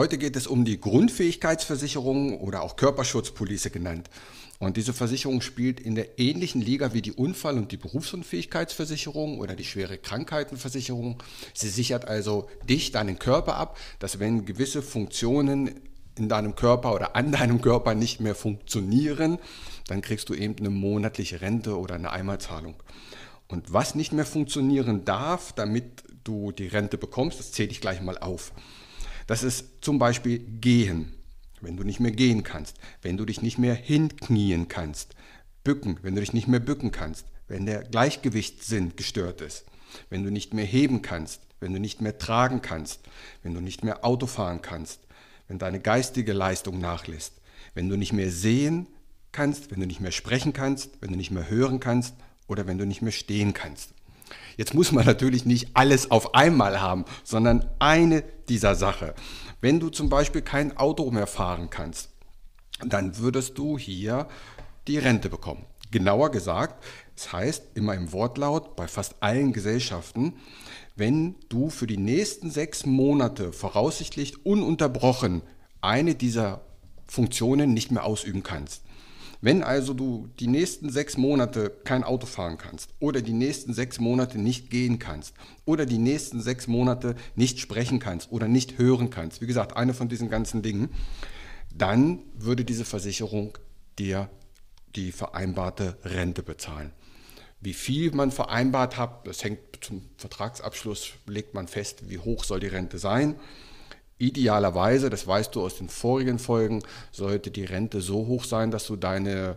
Heute geht es um die Grundfähigkeitsversicherung oder auch Körperschutzpolice genannt. Und diese Versicherung spielt in der ähnlichen Liga wie die Unfall- und die Berufsunfähigkeitsversicherung oder die schwere Krankheitenversicherung. Sie sichert also dich, deinen Körper ab, dass wenn gewisse Funktionen in deinem Körper oder an deinem Körper nicht mehr funktionieren, dann kriegst du eben eine monatliche Rente oder eine Einmalzahlung. Und was nicht mehr funktionieren darf, damit du die Rente bekommst, das zähle ich gleich mal auf. Das ist zum Beispiel Gehen, wenn du nicht mehr gehen kannst, wenn du dich nicht mehr hinknien kannst, Bücken, wenn du dich nicht mehr bücken kannst, wenn der Gleichgewichtssinn gestört ist, wenn du nicht mehr heben kannst, wenn du nicht mehr tragen kannst, wenn du nicht mehr Auto fahren kannst, wenn deine geistige Leistung nachlässt, wenn du nicht mehr sehen kannst, wenn du nicht mehr sprechen kannst, wenn du nicht mehr hören kannst oder wenn du nicht mehr stehen kannst. Jetzt muss man natürlich nicht alles auf einmal haben, sondern eine dieser Sache. Wenn du zum Beispiel kein Auto mehr fahren kannst, dann würdest du hier die Rente bekommen. Genauer gesagt, es das heißt immer im Wortlaut bei fast allen Gesellschaften, wenn du für die nächsten sechs Monate voraussichtlich ununterbrochen eine dieser Funktionen nicht mehr ausüben kannst. Wenn also du die nächsten sechs Monate kein Auto fahren kannst oder die nächsten sechs Monate nicht gehen kannst oder die nächsten sechs Monate nicht sprechen kannst oder nicht hören kannst, wie gesagt, eine von diesen ganzen Dingen, dann würde diese Versicherung dir die vereinbarte Rente bezahlen. Wie viel man vereinbart hat, das hängt zum Vertragsabschluss, legt man fest, wie hoch soll die Rente sein. Idealerweise, das weißt du aus den vorigen Folgen, sollte die Rente so hoch sein, dass du deine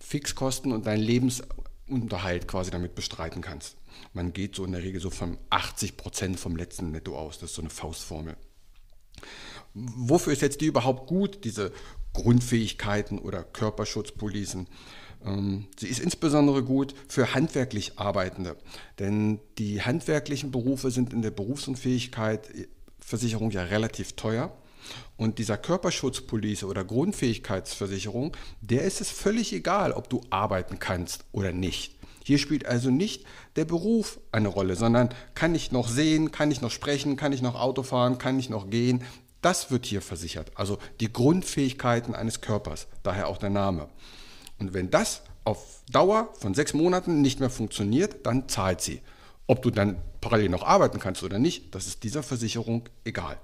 Fixkosten und deinen Lebensunterhalt quasi damit bestreiten kannst. Man geht so in der Regel so von 80 Prozent vom letzten Netto aus. Das ist so eine Faustformel. Wofür ist jetzt die überhaupt gut, diese Grundfähigkeiten oder Körperschutzpolicen? Ähm, sie ist insbesondere gut für handwerklich Arbeitende, denn die handwerklichen Berufe sind in der Berufsunfähigkeit Versicherung ja relativ teuer. Und dieser Körperschutzpolice oder Grundfähigkeitsversicherung, der ist es völlig egal, ob du arbeiten kannst oder nicht. Hier spielt also nicht der Beruf eine Rolle, sondern kann ich noch sehen, kann ich noch sprechen, kann ich noch Auto fahren, kann ich noch gehen. Das wird hier versichert. Also die Grundfähigkeiten eines Körpers, daher auch der Name. Und wenn das auf Dauer von sechs Monaten nicht mehr funktioniert, dann zahlt sie. Ob du dann parallel noch arbeiten kannst oder nicht, das ist dieser Versicherung egal.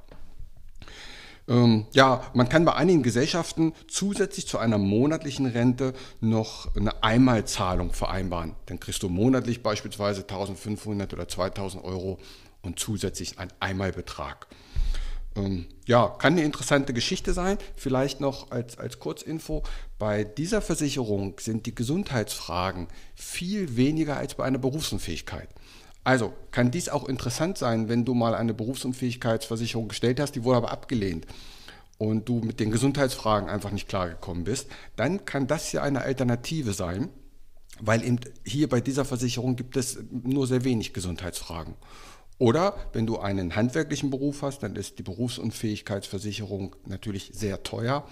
Ähm, ja, man kann bei einigen Gesellschaften zusätzlich zu einer monatlichen Rente noch eine Einmalzahlung vereinbaren. Dann kriegst du monatlich beispielsweise 1500 oder 2000 Euro und zusätzlich einen Einmalbetrag. Ähm, ja, kann eine interessante Geschichte sein. Vielleicht noch als, als Kurzinfo. Bei dieser Versicherung sind die Gesundheitsfragen viel weniger als bei einer Berufsunfähigkeit. Also kann dies auch interessant sein, wenn du mal eine Berufsunfähigkeitsversicherung gestellt hast, die wurde aber abgelehnt und du mit den Gesundheitsfragen einfach nicht klargekommen bist, dann kann das ja eine Alternative sein, weil eben hier bei dieser Versicherung gibt es nur sehr wenig Gesundheitsfragen. Oder wenn du einen handwerklichen Beruf hast, dann ist die Berufsunfähigkeitsversicherung natürlich sehr teuer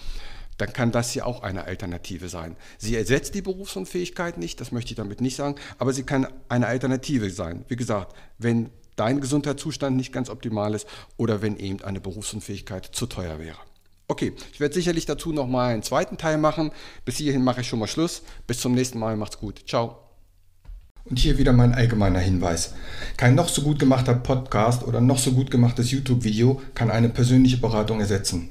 dann kann das hier auch eine Alternative sein. Sie ersetzt die Berufsunfähigkeit nicht, das möchte ich damit nicht sagen, aber sie kann eine Alternative sein. Wie gesagt, wenn dein Gesundheitszustand nicht ganz optimal ist oder wenn eben eine Berufsunfähigkeit zu teuer wäre. Okay, ich werde sicherlich dazu nochmal einen zweiten Teil machen. Bis hierhin mache ich schon mal Schluss. Bis zum nächsten Mal, macht's gut. Ciao. Und hier wieder mein allgemeiner Hinweis. Kein noch so gut gemachter Podcast oder noch so gut gemachtes YouTube-Video kann eine persönliche Beratung ersetzen.